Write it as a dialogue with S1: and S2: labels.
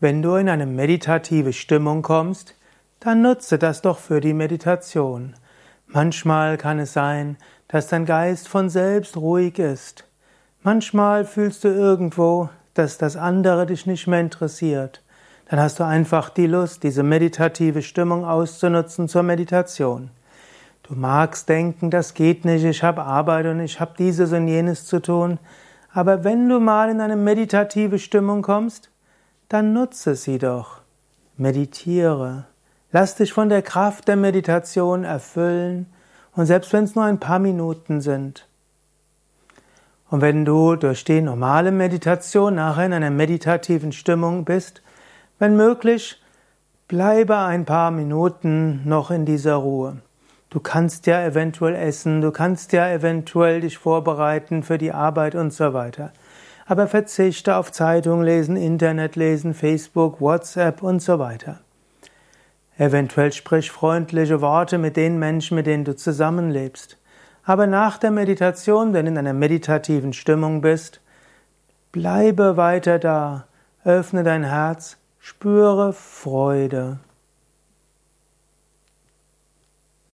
S1: Wenn du in eine meditative Stimmung kommst, dann nutze das doch für die Meditation. Manchmal kann es sein, dass dein Geist von selbst ruhig ist. Manchmal fühlst du irgendwo, dass das andere dich nicht mehr interessiert. Dann hast du einfach die Lust, diese meditative Stimmung auszunutzen zur Meditation. Du magst denken, das geht nicht, ich habe Arbeit und ich habe dieses und jenes zu tun. Aber wenn du mal in eine meditative Stimmung kommst, dann nutze sie doch. Meditiere. Lass dich von der Kraft der Meditation erfüllen und selbst wenn es nur ein paar Minuten sind. Und wenn du durch die normale Meditation nachher in einer meditativen Stimmung bist, wenn möglich, bleibe ein paar Minuten noch in dieser Ruhe. Du kannst ja eventuell essen, du kannst ja eventuell dich vorbereiten für die Arbeit und so weiter aber verzichte auf Zeitung lesen, Internet lesen, Facebook, WhatsApp und so weiter. Eventuell sprich freundliche Worte mit den Menschen, mit denen du zusammenlebst. Aber nach der Meditation, wenn du in einer meditativen Stimmung bist, bleibe weiter da, öffne dein Herz, spüre Freude.